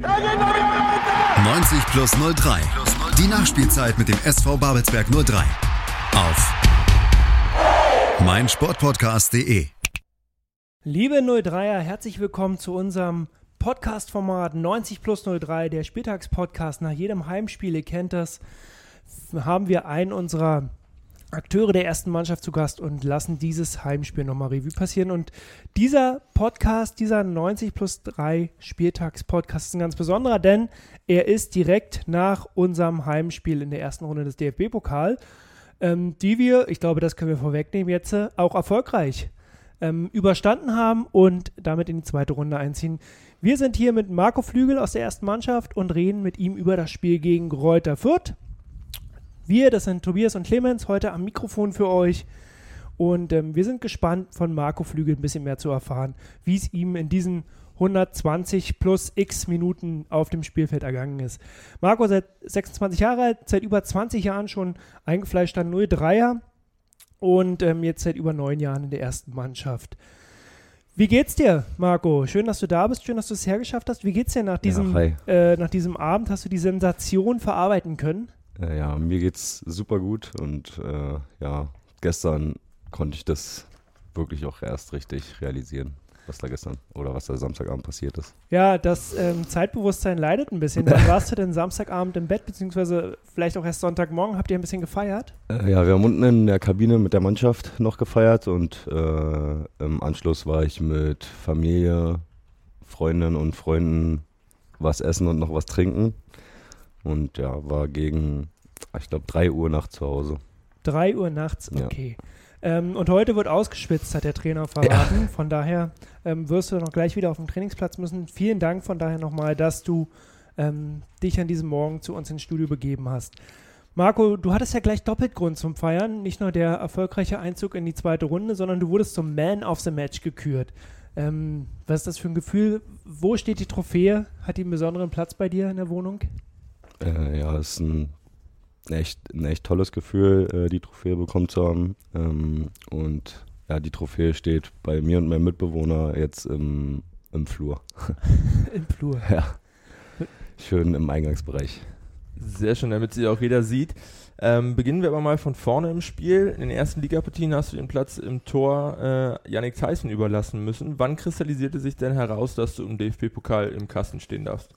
90 plus 03. Die Nachspielzeit mit dem SV Babelsberg 03. Auf meinsportpodcast.de. Liebe 03er, herzlich willkommen zu unserem Podcast-Format 90 plus 03, der Spieltagspodcast. Nach jedem Heimspiel, ihr kennt das, haben wir einen unserer Akteure der ersten Mannschaft zu Gast und lassen dieses Heimspiel nochmal Revue passieren. Und dieser Podcast, dieser 90 plus 3 Spieltags-Podcast ist ein ganz besonderer, denn er ist direkt nach unserem Heimspiel in der ersten Runde des DFB-Pokal, ähm, die wir, ich glaube, das können wir vorwegnehmen jetzt, äh, auch erfolgreich ähm, überstanden haben und damit in die zweite Runde einziehen. Wir sind hier mit Marco Flügel aus der ersten Mannschaft und reden mit ihm über das Spiel gegen Reuter Fürth. Wir, das sind Tobias und Clemens, heute am Mikrofon für euch. Und ähm, wir sind gespannt, von Marco Flügel ein bisschen mehr zu erfahren, wie es ihm in diesen 120 plus x Minuten auf dem Spielfeld ergangen ist. Marco seit 26 Jahre alt, seit über 20 Jahren schon eingefleischter 03er und ähm, jetzt seit über neun Jahren in der ersten Mannschaft. Wie geht's dir, Marco? Schön, dass du da bist, schön, dass du es hergeschafft hast. Wie geht's dir nach diesem, Ja, äh, nach diesem Abend? Hast du die Sensation verarbeiten können? Äh, ja, mir geht's super gut und äh, ja, gestern konnte ich das wirklich auch erst richtig realisieren, was da gestern oder was da Samstagabend passiert ist. Ja, das ähm, Zeitbewusstsein leidet ein bisschen. Wann warst du denn Samstagabend im Bett, beziehungsweise vielleicht auch erst Sonntagmorgen? Habt ihr ein bisschen gefeiert? Äh, ja, wir haben unten in der Kabine mit der Mannschaft noch gefeiert und äh, im Anschluss war ich mit Familie, Freundinnen und Freunden was essen und noch was trinken und ja, war gegen, ich glaube, 3 Uhr nachts zu Hause. 3 Uhr nachts, Ja. okay. Ähm, und heute wird ausgeschwitzt, hat der Trainer verraten. Von daher ähm, wirst du noch gleich wieder auf dem Trainingsplatz müssen. Vielen Dank von daher nochmal, dass du ähm, dich an diesem Morgen zu uns ins Studio begeben hast. Marco, du hattest ja gleich doppelt Grund zum Feiern. Nicht nur der erfolgreiche Einzug in die zweite Runde, sondern du wurdest zum Man of the Match gekürt. Ähm, was ist das für ein Gefühl? Wo steht die Trophäe? Hat die einen besonderen Platz bei dir in der Wohnung? Äh, ja, es ist ein echt, ein echt tolles Gefühl, äh, die Trophäe bekommen zu haben. Ähm, und ja, die Trophäe steht bei mir und meinem Mitbewohner jetzt im, im Flur. Im Flur. Ja. Schön im Eingangsbereich. Sehr schön, damit sie auch jeder sieht. Ähm, beginnen wir aber mal von vorne im Spiel. In den ersten Ligapartien hast du den Platz im Tor äh, Yannick Tyson überlassen müssen. Wann kristallisierte sich denn heraus, dass du im DFB-Pokal im Kasten stehen darfst?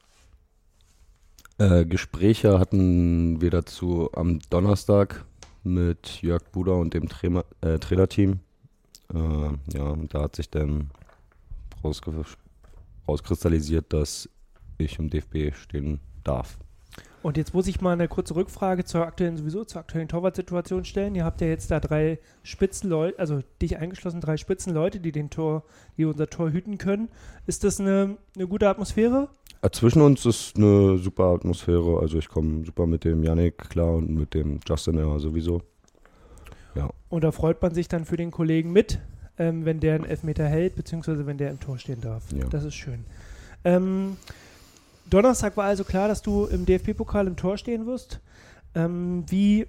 Äh, Gespräche hatten wir dazu am Donnerstag mit Jörg Buder und dem Trainer, äh, Trainerteam. Äh, ja, und da hat sich dann rauskristallisiert, dass ich im DFB stehen darf. Und jetzt muss ich mal eine kurze Rückfrage zur aktuellen, sowieso zur aktuellen Torwartsituation stellen. Ihr habt ja jetzt da drei Spitzenleute, also dich eingeschlossen, drei Spitzenleute, die den Tor, die unser Tor hüten können. Ist das eine, eine gute Atmosphäre? Zwischen uns ist eine super Atmosphäre. Also ich komme super mit dem Yannick klar und mit dem Justin ja sowieso. Und da freut man sich dann für den Kollegen mit, ähm, wenn der einen Elfmeter hält, beziehungsweise wenn der im Tor stehen darf. Ja. Das ist schön. Ähm, Donnerstag war also klar, dass du im DFB-Pokal im Tor stehen wirst. Ähm, wie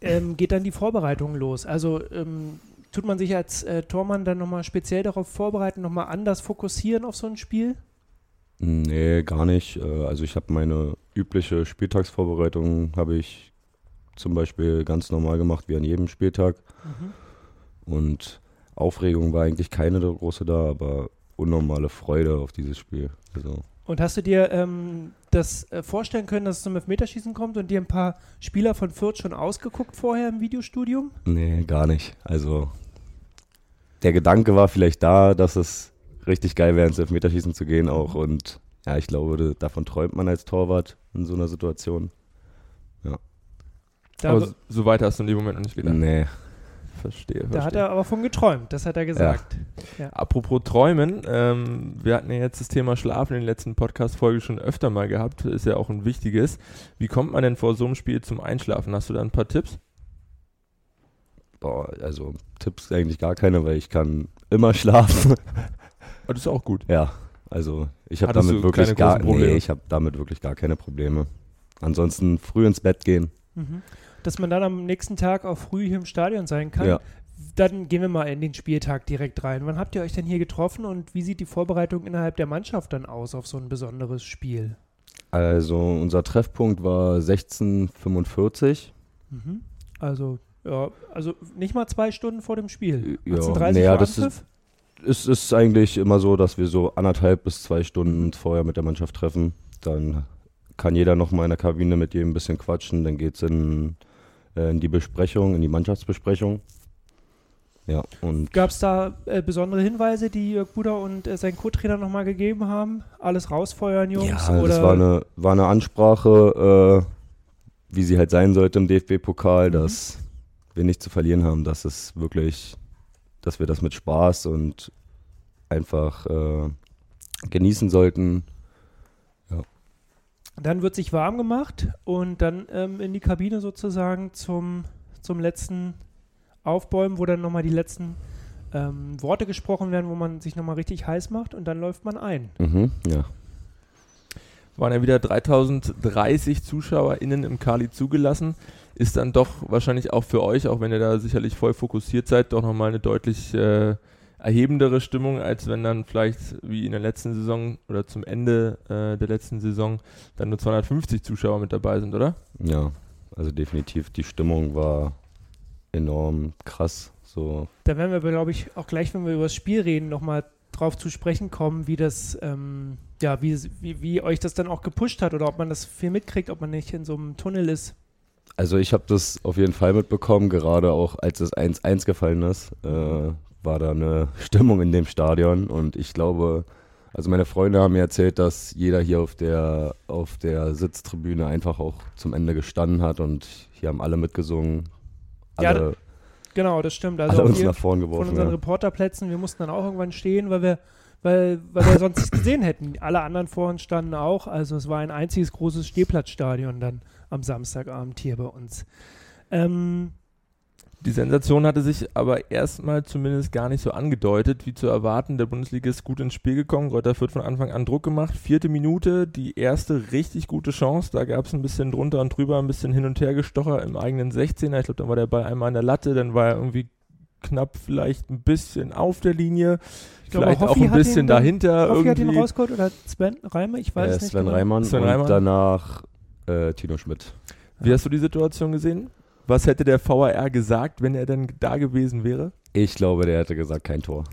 ähm, geht dann die Vorbereitung los? Also ähm, tut man sich als äh, Tormann dann nochmal speziell darauf vorbereiten, nochmal anders fokussieren auf so ein Spiel? Nee, gar nicht. Äh, Also ich habe meine übliche Spieltagsvorbereitung habe ich zum Beispiel ganz normal gemacht wie an jedem Spieltag. Und Aufregung war eigentlich keine große da, aber unnormale Freude auf dieses Spiel. Also Und hast du dir ähm, das äh, vorstellen können, dass es zum Elfmeterschießen kommt und dir ein paar Spieler von Fürth schon ausgeguckt vorher im Videostudium? nee, gar nicht. Also der Gedanke war vielleicht da, dass es richtig geil wäre, ins Elfmeterschießen zu gehen auch. Und ja, ich glaube, davon träumt man als Torwart in so einer Situation. Da, aber so- so weit hast du in dem Moment noch nicht gedacht. Nee. Verstehe, da verstehe. hat er aber von geträumt, das hat er gesagt. Apropos Träumen, ähm, wir hatten ja jetzt das Thema Schlafen in den letzten Podcast-Folgen schon öfter mal gehabt, ist ja auch ein wichtiges. Wie kommt man denn vor so einem Spiel zum Einschlafen? Hast du da ein paar Tipps? Boah, also Tipps eigentlich gar keine, weil ich kann immer schlafen. Das ist auch gut. ja, also ich habe damit wirklich gar nee, ich habe damit wirklich gar keine Probleme. Ansonsten früh ins Bett gehen. Mhm. Dass man dann am nächsten Tag auch früh hier im Stadion sein kann. Ja. dann gehen wir mal in den Spieltag direkt rein. Wann habt ihr euch denn hier getroffen und wie sieht die Vorbereitung innerhalb der Mannschaft dann aus auf so ein besonderes Spiel? Also unser Treffpunkt war 1645. Mhm. Also, ja, also nicht mal zwei Stunden vor dem Spiel. Ja, 18.30 naja, Uhr das Anpfiff? Es ist eigentlich immer so, dass wir so anderthalb bis zwei Stunden vorher mit der Mannschaft treffen. Dann kann jeder noch mal in der Kabine mit jedem ein bisschen quatschen. Dann geht es in, äh, in die Besprechung, in die Mannschaftsbesprechung. Ja, und Gab es da äh, besondere Hinweise, die Jörg Buder und äh, sein Co-Trainer nochmal gegeben haben? Alles rausfeuern, Jungs? ja, oder? das war eine, war eine Ansprache, äh, wie sie halt sein sollte im DFB-Pokal, Mhm. dass wir nicht zu verlieren haben, dass es wirklich, dass wir das mit Spaß und einfach äh, genießen sollten. Dann wird sich warm gemacht und dann ähm, in die Kabine sozusagen zum, zum letzten Aufbäumen, wo dann nochmal die letzten ähm, Worte gesprochen werden, wo man sich nochmal richtig heiß macht und dann läuft man ein. Mhm, ja. Waren ja wieder 3030 ZuschauerInnen im Kali zugelassen. Ist dann doch wahrscheinlich auch für euch, auch wenn ihr da sicherlich voll fokussiert seid, doch nochmal eine deutlich äh, erhebendere Stimmung, als wenn dann vielleicht wie in der letzten Saison oder zum Ende äh, der letzten Saison dann nur 250 Zuschauer mit dabei sind, oder? Ja, also definitiv die Stimmung war enorm krass. So, Da werden wir, glaube ich, auch gleich, wenn wir über das Spiel reden, nochmal drauf zu sprechen kommen, wie das, ähm, ja, wie, wie, wie euch das dann auch gepusht hat oder ob man das viel mitkriegt, ob man nicht in so einem Tunnel ist. also ich habe das auf jeden Fall mitbekommen, gerade auch als es 1-1 gefallen ist, äh, war da eine Stimmung in dem Stadion und ich glaube, also meine Freunde haben mir erzählt, dass jeder hier auf der auf der Sitztribüne einfach auch zum Ende gestanden hat und hier haben alle mitgesungen. Ja, Alle, Genau, das stimmt. alle Also auch uns wir nach vorn von geworfen. unseren Ja. Reporterplätzen, wir mussten dann auch irgendwann stehen, weil wir, weil, weil wir sonst nichts gesehen hätten. Alle anderen vor uns standen auch. Also es war ein einziges großes Stehplatzstadion dann am Samstagabend hier bei uns. Ähm, Die Sensation hatte sich aber erstmal zumindest gar nicht so angedeutet, wie zu erwarten. Der Bundesliga ist gut ins Spiel gekommen. Reuter Fürth von Anfang an Druck gemacht. Vierte Minute, die erste richtig gute Chance. Da gab es ein bisschen drunter und drüber, ein bisschen hin und her gestocher im eigenen 16er. Ich glaube, dann war der Ball einmal an der Latte, dann war er irgendwie knapp vielleicht ein bisschen auf der Linie. glaube, vielleicht auch Hoffi ein hat bisschen dann- dahinter. Hoffi hat ihn irgendwie. rausgeholt oder Sven Reimer? Ich weiß Äh, es nicht. Sven genau. Reimann Sven und Reimann. danach äh, Tino Schmidt. Wie hast du die Situation gesehen? Was hätte der VAR gesagt, wenn er denn da gewesen wäre? Ich glaube, der hätte gesagt, kein Tor.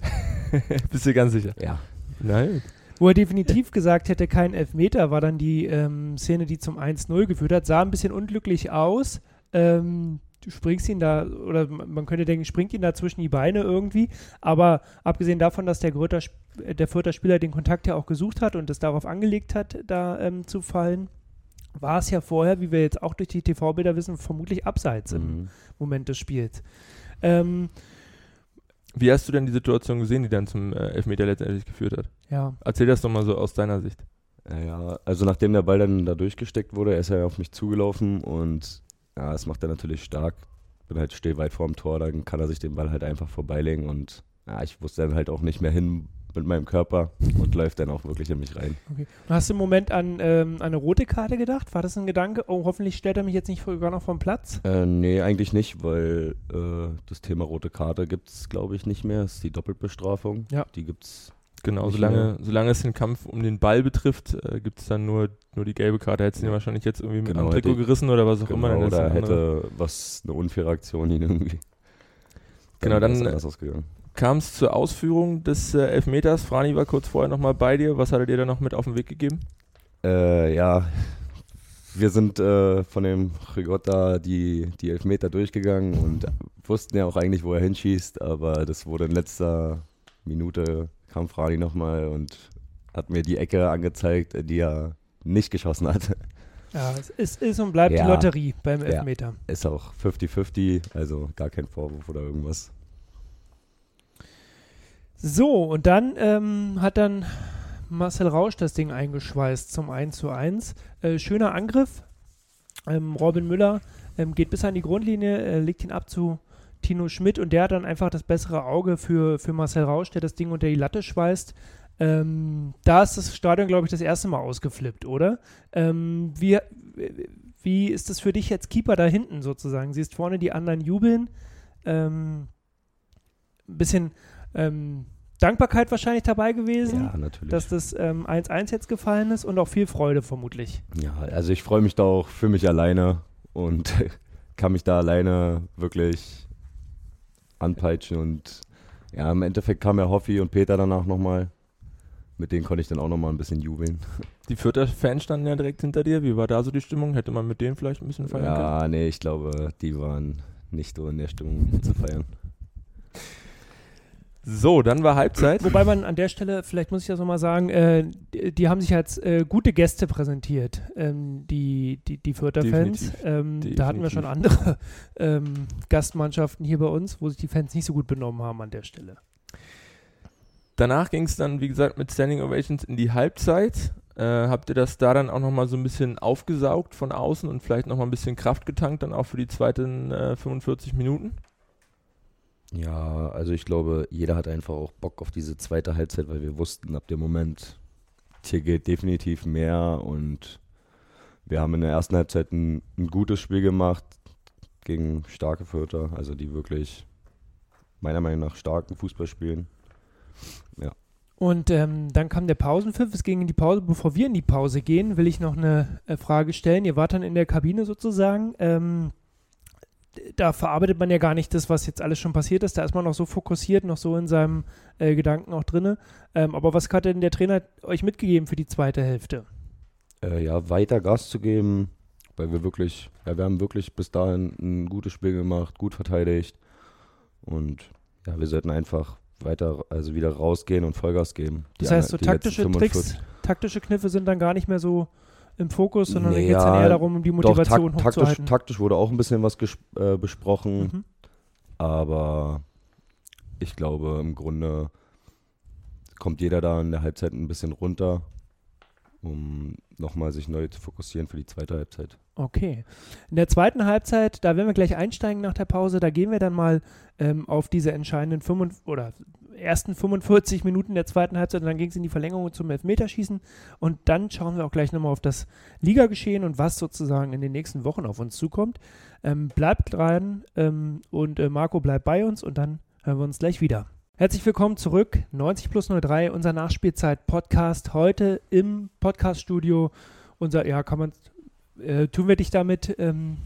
Bist du ganz sicher? Ja. Nein. Wo er definitiv gesagt hätte, kein Elfmeter, war dann die ähm, Szene, die zum 1-0 geführt hat. Sah ein bisschen unglücklich aus. Ähm, du springst ihn da, oder man könnte denken, springt ihn da zwischen die Beine irgendwie. Aber abgesehen davon, dass der, Gröter, äh, der Fürther Spieler den Kontakt ja auch gesucht hat und es darauf angelegt hat, da ähm, zu fallen, war es ja vorher, wie wir jetzt auch durch die TV-Bilder wissen, vermutlich abseits im Mhm. Moment des Spiels. Ähm, Wie hast du denn die Situation gesehen, die dann zum äh, Elfmeter letztendlich geführt hat? ja, Erzähl das doch mal so aus deiner Sicht. Ja, also nachdem der Ball dann da durchgesteckt wurde, er ist ja auf mich zugelaufen und ja, das macht er natürlich stark. Bin halt still weit vorm Tor, dann kann er sich den Ball halt einfach vorbeilegen und ja, ich wusste dann halt auch nicht mehr hin mit meinem Körper und läuft dann auch wirklich in mich rein. Okay. Du hast im Moment an ähm, eine rote Karte gedacht? War das ein Gedanke? Oh, hoffentlich stellt er mich jetzt nicht sogar noch vom Platz. Äh, nee, eigentlich nicht, weil äh, das Thema rote Karte gibt es, glaube ich, nicht mehr. Das ist die Doppelbestrafung. Ja. Die gibt's. Genau, Nicht solange, solange es den Kampf um den Ball betrifft, äh, gibt es dann nur, nur die gelbe Karte. Hättest du ihn wahrscheinlich jetzt irgendwie mit Genau, am Trikot hätte- gerissen oder was auch immer. dann Genau, das oder hätte was eine unfaire Aktion ihn irgendwie. Genau, dann- ausgegangen. Kam es zur Ausführung des äh, Elfmeters. Frani war kurz vorher nochmal bei dir. Was hat er dir da noch mit auf den Weg gegeben? Äh, ja, wir sind äh, von dem Rigotta die, die Elfmeter durchgegangen und wussten ja auch eigentlich, wo er hinschießt, aber das wurde in letzter Minute, kam Frani nochmal und hat mir die Ecke angezeigt, die er nicht geschossen hat. Ja, es ist, ist und bleibt Ja. die Lotterie beim Ja. Elfmeter. Ist auch 50-50, also gar kein Vorwurf oder irgendwas. So, und dann ähm, hat dann Marcel Rausch das Ding eingeschweißt zum 1 zu 1. Äh, schöner Angriff. Ähm, Robin Müller ähm, geht bis an die Grundlinie, äh, legt ihn ab zu Tino Schmidt und der hat dann einfach das bessere Auge für, für Marcel Rausch, der das Ding unter die Latte schweißt. Ähm, da ist das Stadion, glaube ich, das erste Mal ausgeflippt, oder? Ähm, wie, wie ist das für dich als Keeper da hinten sozusagen? Siehst vorne die anderen jubeln. Ähm, ein bisschen ähm, Dankbarkeit wahrscheinlich dabei gewesen, Ja, natürlich. dass das ähm, 1-1 jetzt gefallen ist und auch viel Freude vermutlich. Ja, also ich freue mich da auch für mich alleine und kann mich da alleine wirklich anpeitschen und ja, im Endeffekt kam ja Hoffi und Peter danach nochmal. Mit denen konnte ich dann auch nochmal ein bisschen jubeln. Die Fürther Fans standen ja direkt hinter dir. Wie war da so die Stimmung? Hätte man mit denen vielleicht ein bisschen feiern können? Ja, nee, ich glaube, die waren nicht so in der Stimmung zu feiern. So, dann war Halbzeit. Wobei man an der Stelle, vielleicht muss ich das nochmal sagen, äh, die, die haben sich als äh, gute Gäste präsentiert, ähm, die, die, die Fürther-Fans. Ähm, da hatten wir schon andere ähm, Gastmannschaften hier bei uns, wo sich die Fans nicht so gut benommen haben an der Stelle. Danach ging es dann, wie gesagt, mit Standing Ovations in die Halbzeit. Äh, habt ihr das da dann auch nochmal so ein bisschen aufgesaugt von außen und vielleicht nochmal ein bisschen Kraft getankt, dann auch für die zweiten äh, 45 Minuten? Ja, also ich glaube, jeder hat einfach auch Bock auf diese zweite Halbzeit, weil wir wussten ab dem Moment, hier geht definitiv mehr und wir haben in der ersten Halbzeit ein, ein gutes Spiel gemacht gegen starke Fürther, also die wirklich meiner Meinung nach starken Fußball spielen. Und ähm, dann kam der Pausenpfiff, es ging in die Pause. Bevor wir in die Pause gehen, will ich noch eine äh, Frage stellen. Ihr wart dann in der Kabine sozusagen. Ähm, da verarbeitet man ja gar nicht das, was jetzt alles schon passiert ist. Da ist man noch so fokussiert, noch so in seinem äh, Gedanken auch drinne. Ähm, aber was hat denn der Trainer euch mitgegeben für die zweite Hälfte? Äh, ja, weiter Gas zu geben, weil wir wirklich, ja, wir haben wirklich bis dahin ein gutes Spiel gemacht, gut verteidigt und ja, wir sollten einfach weiter, also wieder rausgehen und Vollgas geben. Das Die heißt, so taktische 45 Tricks, taktische Kniffe sind dann gar nicht mehr so im Fokus, sondern Nee, dann geht es dann ja, eher darum, um die Doch, Motivation tak taktisch, hochzuhalten. taktisch wurde auch ein bisschen was äh, besprochen, Mhm. aber ich glaube, im Grunde kommt jeder da in der Halbzeit ein bisschen runter, um nochmal sich neu zu fokussieren für die zweite Halbzeit. Okay. In der zweiten Halbzeit, da werden wir gleich einsteigen nach der Pause, da gehen wir dann mal ähm, auf diese entscheidenden 45, oder ersten 45 Minuten der zweiten Halbzeit und dann ging es in die Verlängerung zum Elfmeterschießen und dann schauen wir auch gleich nochmal auf das Ligageschehen und was sozusagen in den nächsten Wochen auf uns zukommt. Ähm, bleibt dran ähm, und äh, Marco bleibt bei uns und dann hören wir uns gleich wieder. Herzlich willkommen zurück, 90 plus 03, unser Nachspielzeit-Podcast. Heute im Podcast-Studio. Unser, ja, kann man, äh, tun wir dich damit ähm,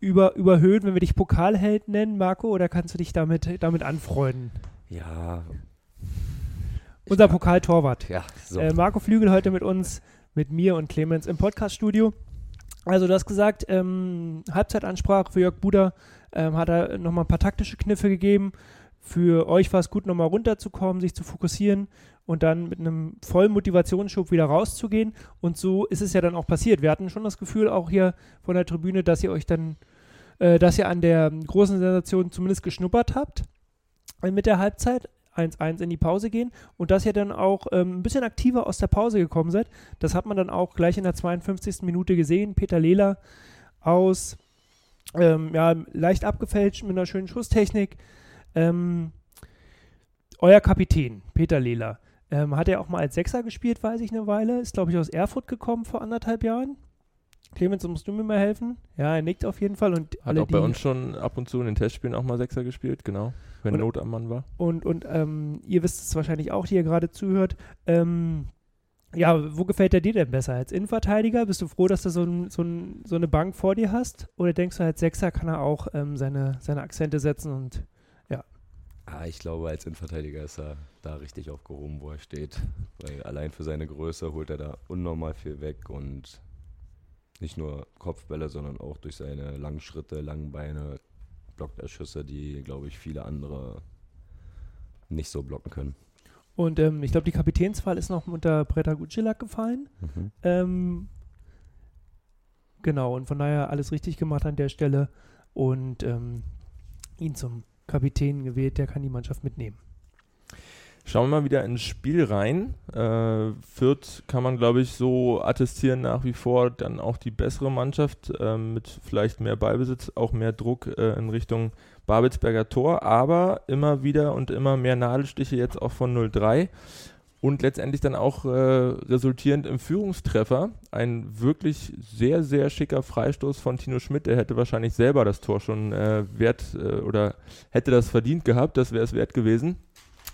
über, überhöhen, wenn wir dich Pokalheld nennen, Marco, oder kannst du dich damit, damit anfreunden? Ja. Unser Pokaltorwart. Ja, so. Äh, Marco Flügel heute mit uns, mit mir und Clemens im Podcast-Studio. Also du hast gesagt, ähm, Halbzeitansprache für Jörg Buder ähm, hat er nochmal ein paar taktische Kniffe gegeben. Für euch war es gut, nochmal runterzukommen, sich zu fokussieren und dann mit einem vollen Motivationsschub wieder rauszugehen. Und so ist es ja dann auch passiert. Wir hatten schon das Gefühl, auch hier von der Tribüne, dass ihr euch dann, äh, dass ihr an der großen Sensation zumindest geschnuppert habt mit der Halbzeit. 1-1 in die Pause gehen und dass ihr dann auch ähm, ein bisschen aktiver aus der Pause gekommen seid. Das hat man dann auch gleich in der 52. Minute gesehen. Peter Lehler aus, ähm, ja, leicht abgefälscht mit einer schönen Schusstechnik. Ähm, euer Kapitän, Peter Lehler, ähm, hat er auch mal als Sechser gespielt, weiß ich eine Weile. Ist, glaube ich, aus Erfurt gekommen vor anderthalb Jahren. Clemens, musst du mir mal helfen? Ja, er nickt auf jeden Fall. Und Hat alle, auch bei uns schon ab und zu in den Testspielen auch mal Sechser gespielt, genau. Wenn Und- Not am Mann war. Und, und ähm, ihr wisst es wahrscheinlich auch, die ihr gerade zuhört. Ähm, ja, wo gefällt er dir denn besser? Als Innenverteidiger? Bist du froh, dass du so, ein, so, ein, so eine Bank vor dir hast? Oder denkst du, als Sechser kann er auch ähm, seine, seine Akzente setzen und Ah, ich glaube, als Innenverteidiger ist er da richtig aufgehoben, wo er steht. Weil allein für seine Größe holt er da unnormal viel weg und nicht nur Kopfbälle, sondern auch durch seine langen Schritte, langen Beine blockt er Schüsse, die, glaube ich, viele andere nicht so blocken können. Und ähm, ich glaube, die Kapitänswahl ist noch unter Breta Gucilak gefallen. Ähm, genau, und von daher alles richtig gemacht an der Stelle. Und ähm, ihn zum Kapitän gewählt, der kann die Mannschaft mitnehmen. Schauen wir mal wieder ins Spiel rein. Äh, Fürth kann man, glaube ich, so attestieren nach wie vor dann auch die bessere Mannschaft äh, mit vielleicht mehr Ballbesitz, auch mehr Druck äh, in Richtung Babelsberger Tor, aber immer wieder und immer mehr Nadelstiche jetzt auch von 0-3. und letztendlich dann auch äh, resultierend im Führungstreffer. Ein wirklich sehr, sehr schicker Freistoß von Tino Schmidt. Der hätte wahrscheinlich selber das Tor schon äh, wert äh, oder hätte das verdient gehabt. Das wäre es wert gewesen.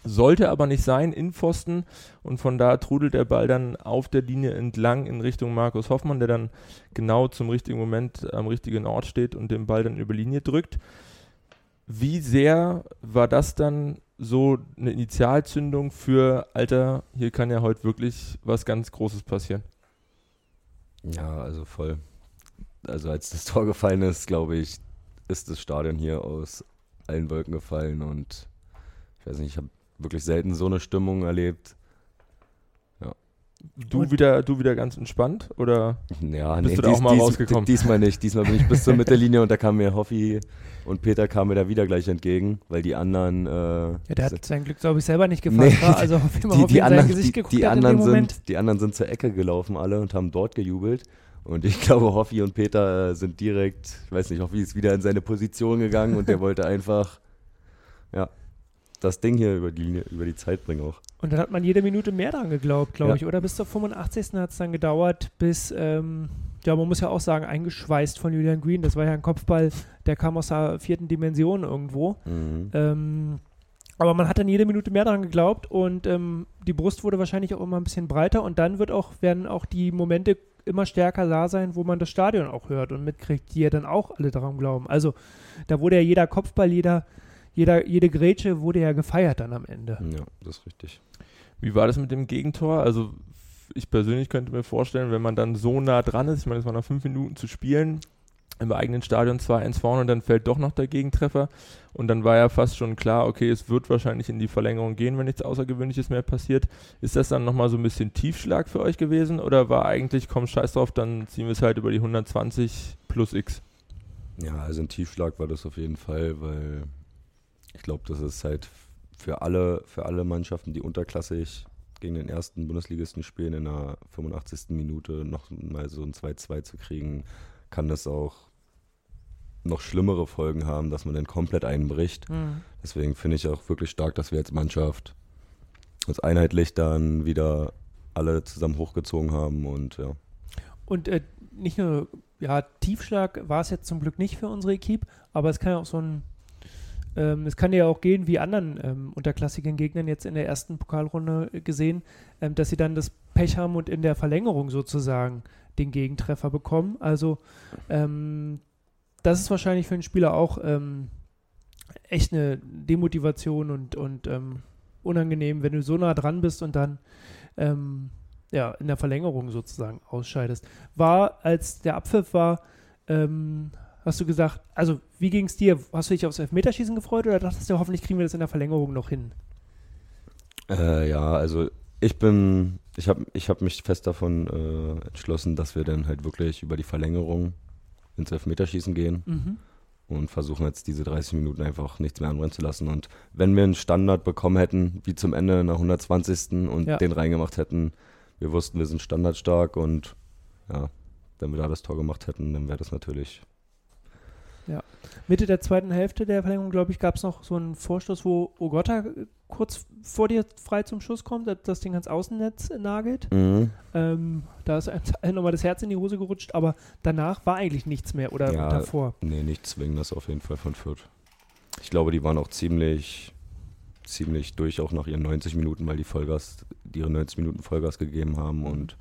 Sollte aber nicht sein, in Pfosten. Und von da trudelt der Ball dann auf der Linie entlang in Richtung Markus Hoffmann, der dann genau zum richtigen Moment am richtigen Ort steht und den Ball dann über Linie drückt. Wie sehr war das dann so eine Initialzündung für, Alter, hier kann ja heute wirklich was ganz Großes passieren? Ja, also voll. Also als das Tor gefallen ist, glaube ich, ist das Stadion hier aus allen Wolken gefallen und ich weiß nicht, ich habe wirklich selten so eine Stimmung erlebt. Du wieder, du wieder ganz entspannt oder Ja, Bist nee, du da auch mal rausgekommen? Diesmal nicht. Diesmal bin ich bis zur Mittellinie und da kam mir Hoffi und Peter kamen mir da wieder gleich entgegen, weil die anderen. Äh, Ja, der hat sein Glück, glaube ich, selber nicht gefasst. Nee, war. Also, wie man die, auf die, ihn sein anderen, Gesicht die, geguckt die, hat in anderen dem Moment. sind, die anderen sind zur Ecke gelaufen alle und haben dort gejubelt. Und ich glaube, Hoffi und Peter äh, sind direkt, ich weiß nicht, Hoffi ist wieder in seine Position gegangen und der wollte einfach, ja, das Ding hier über die, Linie, über die Zeit bringen auch. Und dann hat man jede Minute mehr dran geglaubt, glaube Ja. ich. Oder bis zur 85. hat es dann gedauert, bis, ähm, ja, man muss ja auch sagen, eingeschweißt von Julian Green. Das war ja ein Kopfball, der kam aus der vierten Dimension irgendwo. Mhm. Ähm, aber man hat dann jede Minute mehr daran geglaubt und ähm, die Brust wurde wahrscheinlich auch immer ein bisschen breiter und dann wird auch, werden auch die Momente immer stärker da sein, wo man das Stadion auch hört und mitkriegt, die ja dann auch alle daran glauben. Also da wurde ja jeder Kopfball, jeder, jeder, jede Grätsche wurde ja gefeiert dann am Ende. Ja, das ist richtig. Wie war das mit dem Gegentor? Also ich persönlich könnte mir vorstellen, wenn man dann so nah dran ist, ich meine, es waren noch fünf Minuten zu spielen, im eigenen Stadion 2-1 vorne und dann fällt doch noch der Gegentreffer und dann war ja fast schon klar, okay, es wird wahrscheinlich in die Verlängerung gehen, wenn nichts Außergewöhnliches mehr passiert. Ist das dann nochmal so ein bisschen Tiefschlag für euch gewesen oder war eigentlich, komm, scheiß drauf, dann ziehen wir es halt über die 120 plus X? Ja, also ein Tiefschlag war das auf jeden Fall, weil ich glaube, das ist halt für alle, für alle Mannschaften, die unterklassig gegen den ersten Bundesligisten spielen, in der 85. Minute noch mal so ein 2-2 zu kriegen, kann das auch noch schlimmere Folgen haben, dass man dann komplett einbricht. Mhm. Deswegen finde ich auch wirklich stark, dass wir als Mannschaft uns einheitlich dann wieder alle zusammen hochgezogen haben und ja. Und äh, nicht nur, ja, Tiefschlag war es jetzt zum Glück nicht für unsere Equipe, aber es kann ja auch so ein, ähm, es kann ja auch gehen wie anderen ähm, unterklassigen Gegnern jetzt in der ersten Pokalrunde gesehen, ähm, dass sie dann das Pech haben und in der Verlängerung sozusagen den Gegentreffer bekommen. Also ähm, das ist wahrscheinlich für einen Spieler auch ähm, echt eine Demotivation und, und ähm, unangenehm, wenn du so nah dran bist und dann ja, in der Verlängerung sozusagen ausscheidest. War, als der Abpfiff war, ähm, hast du gesagt, also wie ging es dir? Hast du dich aufs Elfmeterschießen gefreut oder dachtest du, hoffentlich kriegen wir das in der Verlängerung noch hin? Äh, ja, also ich bin, ich habe ich hab mich fest davon äh, entschlossen, dass wir dann halt wirklich über die Verlängerung ins Elfmeterschießen gehen Mhm. und versuchen jetzt diese 30 Minuten einfach nichts mehr anbrennen zu lassen. Und wenn wir einen Standard bekommen hätten, wie zum Ende nach 120. und Ja. den reingemacht hätten, wir wussten, wir sind standardstark und ja, wenn wir da das Tor gemacht hätten, dann wäre das natürlich. Mitte der zweiten Hälfte der Verlängerung, glaube ich, gab es noch so einen Vorstoß, wo Ogota äh, kurz vor dir frei zum Schuss kommt, das- das Ding ans Außennetz nagelt. Mhm. Ähm, da ist einem nochmal das Herz in die Hose gerutscht, aber danach war eigentlich nichts mehr oder Ja. davor. Nee, nicht zwingendes auf jeden Fall von Fürth. Ich glaube, die waren auch ziemlich, ziemlich durch, auch nach ihren 90 Minuten, weil die Vollgas, die ihre 90 Minuten Vollgas gegeben haben und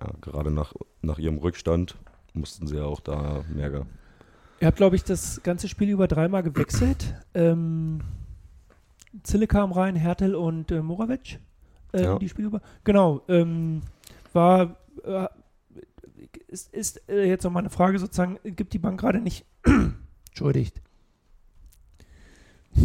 ja, gerade nach, nach ihrem Rückstand mussten sie ja auch da mehr. Ihr habt, glaube ich, das ganze Spiel über dreimal gewechselt. Ähm, Zille kam rein, Hertel und äh, Moravic. Äh, Ja. Die Spiel über. Genau. Ähm, war. Äh, ist ist äh, jetzt nochmal eine Frage sozusagen: Gibt die Bank gerade nicht. Entschuldigt.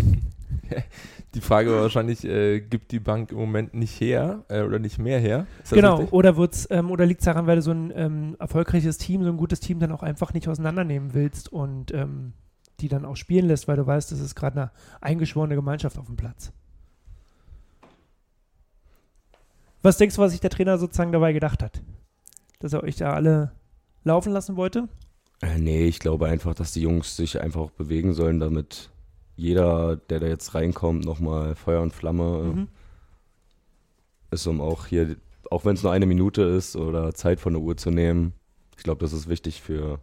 Die Frage war wahrscheinlich, äh, gibt die Bank im Moment nicht her äh, oder nicht mehr her? Ist das Genau. richtig? Oder wird's, ähm, oder liegt es daran, weil du so ein ähm, erfolgreiches Team, so ein gutes Team dann auch einfach nicht auseinandernehmen willst und ähm, die dann auch spielen lässt, weil du weißt, das ist gerade eine eingeschworene Gemeinschaft auf dem Platz. Was denkst du, was sich der Trainer sozusagen dabei gedacht hat? Dass er euch da alle laufen lassen wollte? Äh, nee, ich glaube einfach, dass die Jungs sich einfach auch bewegen sollen, damit jeder, der da jetzt reinkommt, nochmal Feuer und Flamme Mhm. ist, um auch hier, auch wenn es nur eine Minute ist oder Zeit von der Uhr zu nehmen. Ich glaube, das ist wichtig für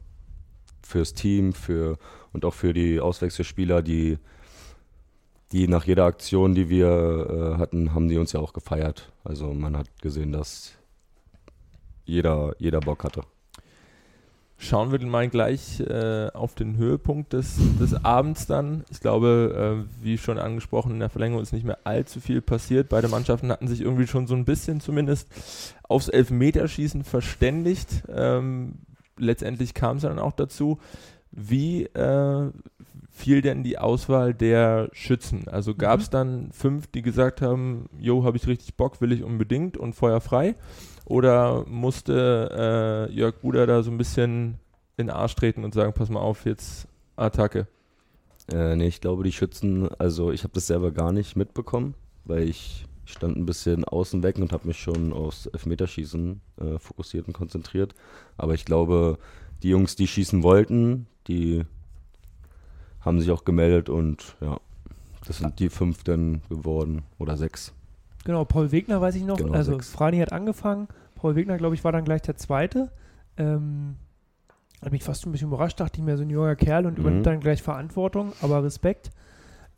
fürs Team, für und auch für die Auswechselspieler, die die nach jeder Aktion, die wir äh, hatten, haben die uns ja auch gefeiert. Also man hat gesehen, dass jeder, jeder Bock hatte. Schauen wir mal gleich äh, auf den Höhepunkt des, des Abends dann. Ich glaube, äh, wie schon angesprochen, in der Verlängerung ist nicht mehr allzu viel passiert. Beide Mannschaften hatten sich irgendwie schon so ein bisschen zumindest aufs Elfmeterschießen verständigt. Ähm, letztendlich kam es dann auch dazu. Wie äh, fiel denn die Auswahl der Schützen? Also gab es mhm. dann fünf, die gesagt haben, jo, habe ich richtig Bock, will ich unbedingt und Feuer frei? Oder musste äh, Jörg Buder da so ein bisschen in den Arsch treten und sagen, pass mal auf, jetzt Attacke? Äh, nee, ich glaube, die Schützen, also ich habe das selber gar nicht mitbekommen, weil ich stand ein bisschen außen weg und habe mich schon aufs Elfmeterschießen äh, fokussiert und konzentriert. Aber ich glaube, die Jungs, die schießen wollten, die haben sich auch gemeldet und ja, das sind die fünf dann geworden oder sechs. Genau, Paul Wegner weiß ich noch. Genau, also sechs. Frani hat angefangen. Paul Wegner, glaube ich, war dann gleich der Zweite. Ähm, hat mich fast ein bisschen überrascht, dachte ich mir, so ein junger Kerl und mhm. übernimmt dann gleich Verantwortung, aber Respekt.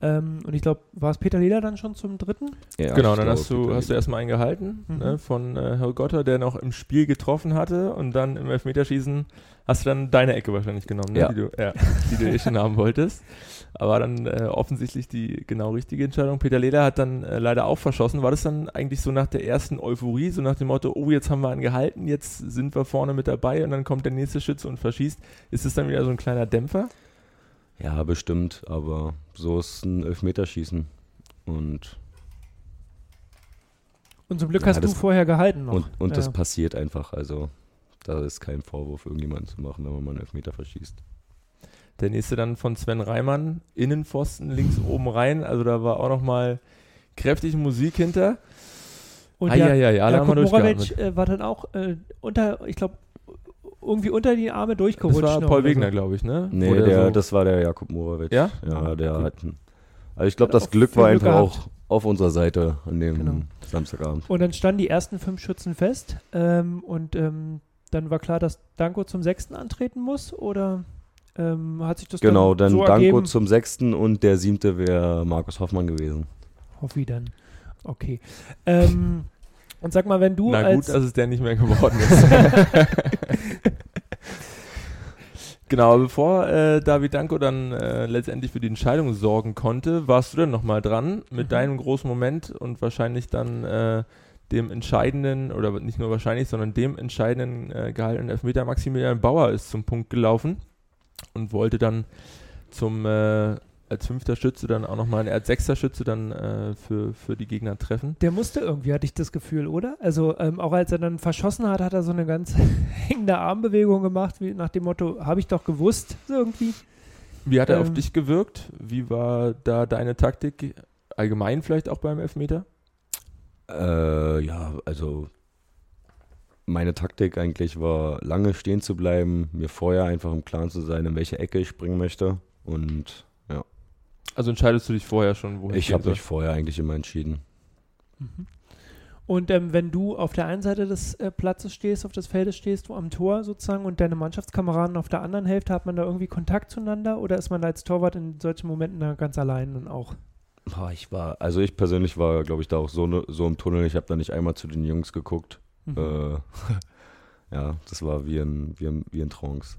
Ähm, und ich glaube, war es Peter Leder dann schon zum dritten? Ja, genau, dann hast du, hast du erstmal einen gehalten mhm. ne, von äh, Herr Gotter, der noch im Spiel getroffen hatte und dann im Elfmeterschießen hast du dann deine Ecke wahrscheinlich genommen, ne, ja. die, du, ja, die du eh schon haben wolltest. Aber dann äh, offensichtlich die genau richtige Entscheidung. Peter Leder hat dann äh, leider auch verschossen. War das dann eigentlich so nach der ersten Euphorie, so nach dem Motto, oh, jetzt haben wir einen gehalten, jetzt sind wir vorne mit dabei und dann kommt der nächste Schütze und verschießt. Ist das dann wieder so ein kleiner Dämpfer? Ja, bestimmt, aber so ist ein Elfmeterschießen. Und. Und zum Glück ja, hast du vorher gehalten noch. Und, und ja. das passiert einfach. Also, da ist kein Vorwurf, irgendjemanden zu machen, wenn man mal einen Elfmeter verschießt. Der nächste dann von Sven Reimann, Innenpfosten links oben rein. Also, da war auch nochmal kräftig Musik hinter. Und ah, ja, ja, ja, ja, Moravic äh, war dann auch äh, unter, ich glaube, irgendwie unter die Arme durchgerutscht. Das war Paul Wegner, so. glaube ich, ne? Nee, der, der so das war der Jakub Morawitsch. Ja? Ja, der okay. hat. Also ich glaube, das Glück war einfach auch auf unserer Seite an dem genau. Samstagabend. Und dann standen die ersten fünf Schützen fest ähm, und ähm, dann war klar, dass Danko zum sechsten antreten muss oder ähm, hat sich das genau, dann, dann so Danko ergeben? zum sechsten und der siebte wäre Markus Hoffmann gewesen. Hoffi dann. Okay. Ähm, und sag mal, wenn du. Na gut, dass es der nicht mehr geworden ist. genau, bevor äh, David Danko dann äh, letztendlich für die Entscheidung sorgen konnte, warst du dann nochmal dran mit mhm. deinem großen Moment und wahrscheinlich dann äh, dem entscheidenden, oder nicht nur wahrscheinlich, sondern dem entscheidenden äh, gehaltenen Elfmeter Maximilian Bauer ist zum Punkt gelaufen und wollte dann zum äh, als fünfter Schütze dann auch nochmal, als sechster Schütze dann äh, für, für die Gegner treffen. Der musste irgendwie, hatte ich das Gefühl, oder? Also ähm, auch als er dann verschossen hat, hat er so eine ganz hängende Armbewegung gemacht, wie nach dem Motto, habe ich doch gewusst, so irgendwie. Wie hat er ähm, auf dich gewirkt? Wie war da deine Taktik? Allgemein vielleicht auch beim Elfmeter? Äh, ja, also meine Taktik eigentlich war, lange stehen zu bleiben, mir vorher einfach im Klaren zu sein, in welche Ecke ich springen möchte und also entscheidest du dich vorher schon, wohin Ich habe mich vorher eigentlich immer entschieden. Mhm. Und ähm, wenn du auf der einen Seite des äh, Platzes stehst, auf des Feldes stehst, du am Tor sozusagen und deine Mannschaftskameraden auf der anderen Hälfte, hat man da irgendwie Kontakt zueinander oder ist man als Torwart in solchen Momenten da ganz allein und auch? Boah, ich war, also ich persönlich war, glaube ich, da auch so, ne, so im Tunnel. Ich habe da nicht einmal zu den Jungs geguckt. Mhm. Äh, ja, das war wie ein, wie ein, wie ein Trance.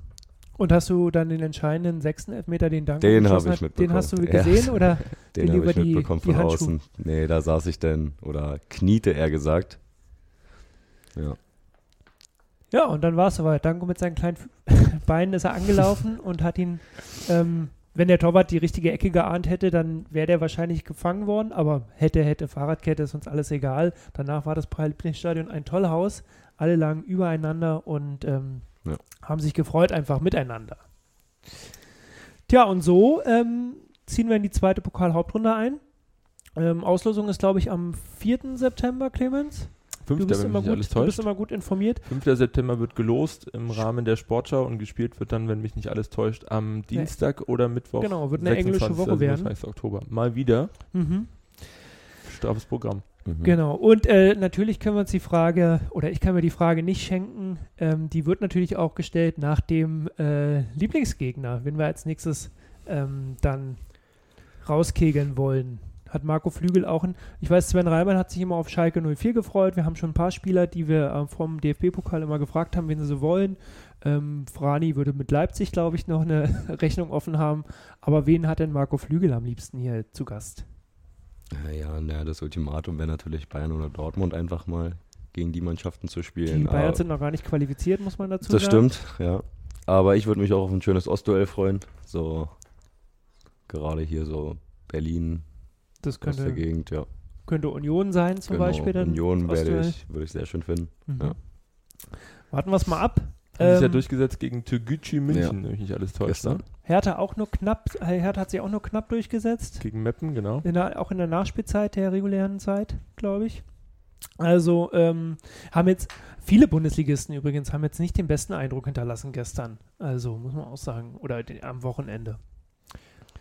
Und hast du dann den entscheidenden sechsten Elfmeter, den Dank Den habe ich mitbekommen. Den hast du gesehen ja. oder den habe ich mitbekommen die, von die außen. Nee, da saß ich denn oder kniete er gesagt. Ja. Ja, und dann war es soweit. Danko mit seinen kleinen Beinen ist er angelaufen und hat ihn, ähm, wenn der Torwart die richtige Ecke geahnt hätte, dann wäre der wahrscheinlich gefangen worden. Aber hätte, hätte, Fahrradkette ist uns alles egal. Danach war das Paralympiastadion ein Tollhaus. Alle lagen übereinander und ähm, ja. Haben sich gefreut einfach miteinander. Tja, und so ähm, ziehen wir in die zweite Pokalhauptrunde ein. Ähm, Auslosung ist, glaube ich, am 4. September, Clemens. 5. Du bist, immer gut, du bist immer gut informiert. 5. September wird gelost im Rahmen der Sportschau und gespielt wird dann, wenn mich nicht alles täuscht, am Dienstag nee. oder Mittwoch. Genau, wird eine englische Woche also werden. Oktober. Mal wieder. Mhm. straffes Programm. Mhm. Genau. Und äh, natürlich können wir uns die Frage, oder ich kann mir die Frage nicht schenken, ähm, die wird natürlich auch gestellt nach dem äh, Lieblingsgegner, wenn wir als nächstes ähm, dann rauskegeln wollen. Hat Marco Flügel auch ein, ich weiß, Sven Reimann hat sich immer auf Schalke 04 gefreut. Wir haben schon ein paar Spieler, die wir äh, vom DFB-Pokal immer gefragt haben, wen sie so wollen. Ähm, Frani würde mit Leipzig, glaube ich, noch eine Rechnung offen haben. Aber wen hat denn Marco Flügel am liebsten hier zu Gast? Ja, na, das Ultimatum wäre natürlich Bayern oder Dortmund einfach mal gegen die Mannschaften zu spielen. Die Bayern aber- sind noch gar nicht qualifiziert, muss man dazu Das sagen. stimmt, ja. Aber ich würde mich auch auf ein schönes Ostduell freuen. So gerade hier so Berlin Das aus der könnte, Gegend, ja. könnte Union sein, zum Genau, Beispiel. Dann Union werde ich, würde ich sehr schön finden. Mhm. ja. Warten wir es mal ab. Haben sich ja Ähm, durchgesetzt gegen Türgücü München, Ja. nämlich nicht alles täuscht. Gestern. Ne? Hertha auch nur knapp, äh, Hertha hat sich auch nur knapp durchgesetzt. Gegen Meppen, genau. In der, auch in der Nachspielzeit der regulären Zeit, glaube ich. Also ähm, haben jetzt viele Bundesligisten übrigens haben jetzt nicht den besten Eindruck hinterlassen gestern. Also muss man auch sagen. Oder den, am Wochenende.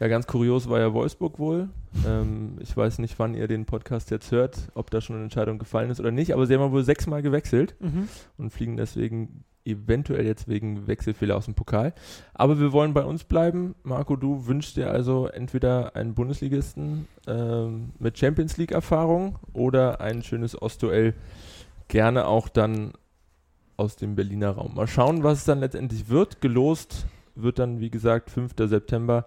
Ja, ganz kurios war ja Wolfsburg wohl. Ähm, ich weiß nicht, wann ihr den Podcast jetzt hört, ob da schon eine Entscheidung gefallen ist oder nicht, aber sie haben wohl sechsmal gewechselt Mhm. und fliegen deswegen eventuell jetzt wegen Wechselfehler aus dem Pokal. Aber wir wollen bei uns bleiben. Marco, du wünschst dir also entweder einen Bundesligisten ähm, mit Champions League-Erfahrung oder ein schönes Ostduell, gerne auch dann aus dem Berliner Raum. Mal schauen, was es dann letztendlich wird. Gelost wird dann, wie gesagt, 5. September.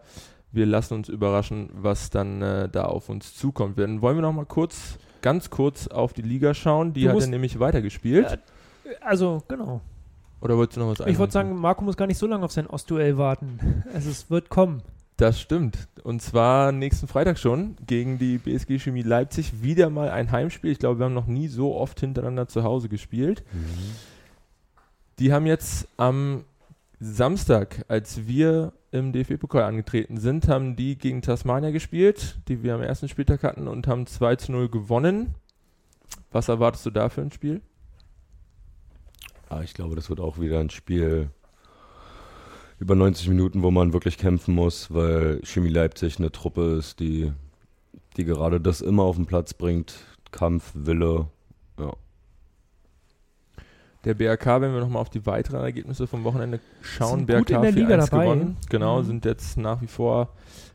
Wir lassen uns überraschen, was dann äh, da auf uns zukommt. Dann wollen wir noch mal kurz, ganz kurz auf die Liga schauen. Die Du hat dann nämlich weitergespielt. Ja, Also, genau. Oder wolltest du noch was Ich würde sagen, Marco muss gar nicht so lange auf sein Ostduell warten. Also es wird kommen. Das stimmt. Und zwar nächsten Freitag schon gegen die BSG Chemie Leipzig. Wieder mal ein Heimspiel. Ich glaube, wir haben noch nie so oft hintereinander zu Hause gespielt. Die haben jetzt am Samstag, als wir im DFB-Pokal angetreten sind, haben die gegen Tasmania gespielt, die wir am ersten Spieltag hatten und haben 2 zu 0 gewonnen. Was erwartest du da für ein Spiel? Ah, ich glaube, das wird auch wieder ein Spiel über 90 Minuten, wo man wirklich kämpfen muss, weil Chemie Leipzig eine Truppe ist, die, die gerade das immer auf den Platz bringt. Kampf, Wille. Ja. Der BRK, wenn wir nochmal auf die weiteren Ergebnisse vom Wochenende schauen, Liga 4-1 dabei. gewonnen. Genau, Mhm. sind jetzt nach wie vor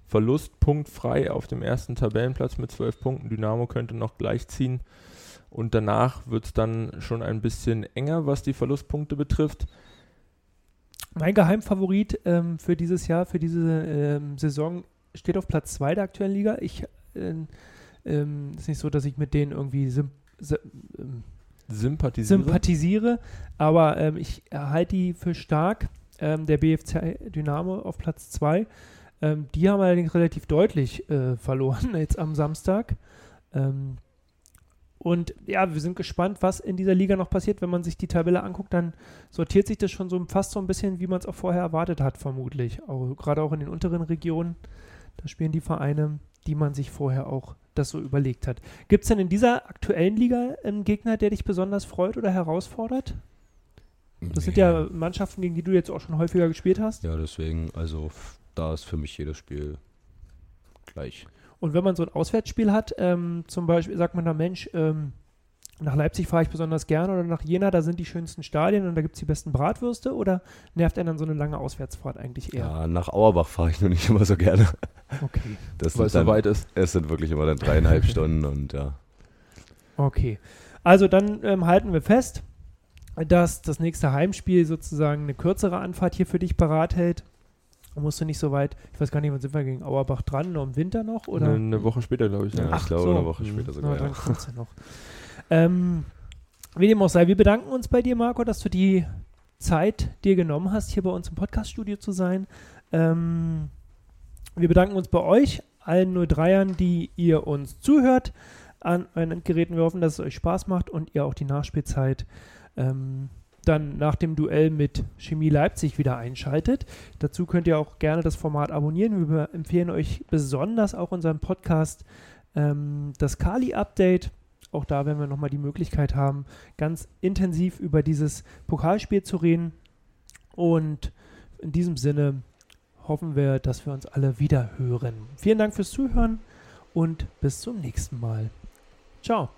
verlustpunktfrei auf dem ersten Tabellenplatz mit 12 Punkten. Dynamo könnte noch gleichziehen. Und danach wird es dann schon ein bisschen enger, was die Verlustpunkte betrifft. Mein Geheimfavorit ähm, für dieses Jahr, für diese ähm, Saison steht auf Platz 2 der aktuellen Liga. Ich ähm, ähm, ist nicht so, dass ich mit denen irgendwie sy ähm, Sympathisiere. sympathisiere, aber ähm, ich halte die für stark. Ähm, der BFC Dynamo auf Platz 2. Ähm, die haben allerdings relativ deutlich äh, verloren jetzt am Samstag. Ähm, und ja, wir sind gespannt, was in dieser Liga noch passiert. Wenn man sich die Tabelle anguckt, dann sortiert sich das schon so fast so ein bisschen, wie man es auch vorher erwartet hat, vermutlich. Auch, Gerade auch in den unteren Regionen. Da spielen die Vereine, die man sich vorher auch das so überlegt hat. Gibt es denn in dieser aktuellen Liga einen Gegner, der dich besonders freut oder herausfordert? Das sind ja Mannschaften, gegen die du jetzt auch schon häufiger gespielt hast. Ja, deswegen, also da ist für mich jedes Spiel gleich. Und wenn man so ein Auswärtsspiel hat, ähm, zum Beispiel sagt man da, Mensch, ähm, nach Leipzig fahre ich besonders gerne oder nach Jena, da sind die schönsten Stadien und da gibt es die besten Bratwürste oder nervt einen dann so eine lange Auswärtsfahrt eigentlich eher? Ja, nach Auerbach fahre ich nur nicht immer so gerne. Okay. Das weil es sind so dann, weit ist. es sind wirklich immer dann dreieinhalb Stunden und ja. Okay. Also dann ähm, halten wir fest, dass das nächste Heimspiel sozusagen eine kürzere Anfahrt hier für dich parat hält. Da musst du nicht so weit, ich weiß gar nicht, wann sind wir gegen Auerbach dran, nur im Winter noch? Oder? Eine, eine Woche später, glaube ich. Ja? Ach ich glaube so. eine Woche später Na, sogar. dann Ja. kommt's ja noch. Ähm, wie dem auch sei, wir bedanken uns bei dir, Marco, dass du die Zeit dir genommen hast, hier bei uns im Podcaststudio zu sein. Ähm, wir bedanken uns bei euch, allen 03ern, die ihr uns zuhört an euren Geräten. Wir hoffen, dass es euch Spaß macht und ihr auch die Nachspielzeit ähm, dann nach dem Duell mit Chemie Leipzig wieder einschaltet. Dazu könnt ihr auch gerne das Format abonnieren. Wir empfehlen euch besonders auch unseren Podcast ähm, das Kali-Update. Auch da werden wir nochmal die Möglichkeit haben, ganz intensiv über dieses Pokalspiel zu reden. Und in diesem Sinne hoffen wir, dass wir uns alle wieder hören. Vielen Dank fürs Zuhören und bis zum nächsten Mal. Ciao.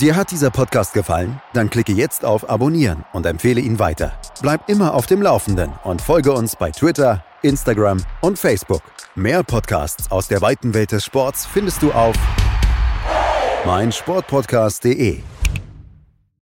Dir hat dieser Podcast gefallen? Dann klicke jetzt auf Abonnieren und empfehle ihn weiter. Bleib immer auf dem Laufenden und folge uns bei Twitter, Instagram und Facebook. Mehr Podcasts aus der weiten Welt des Sports findest du auf meinsportpodcast.de.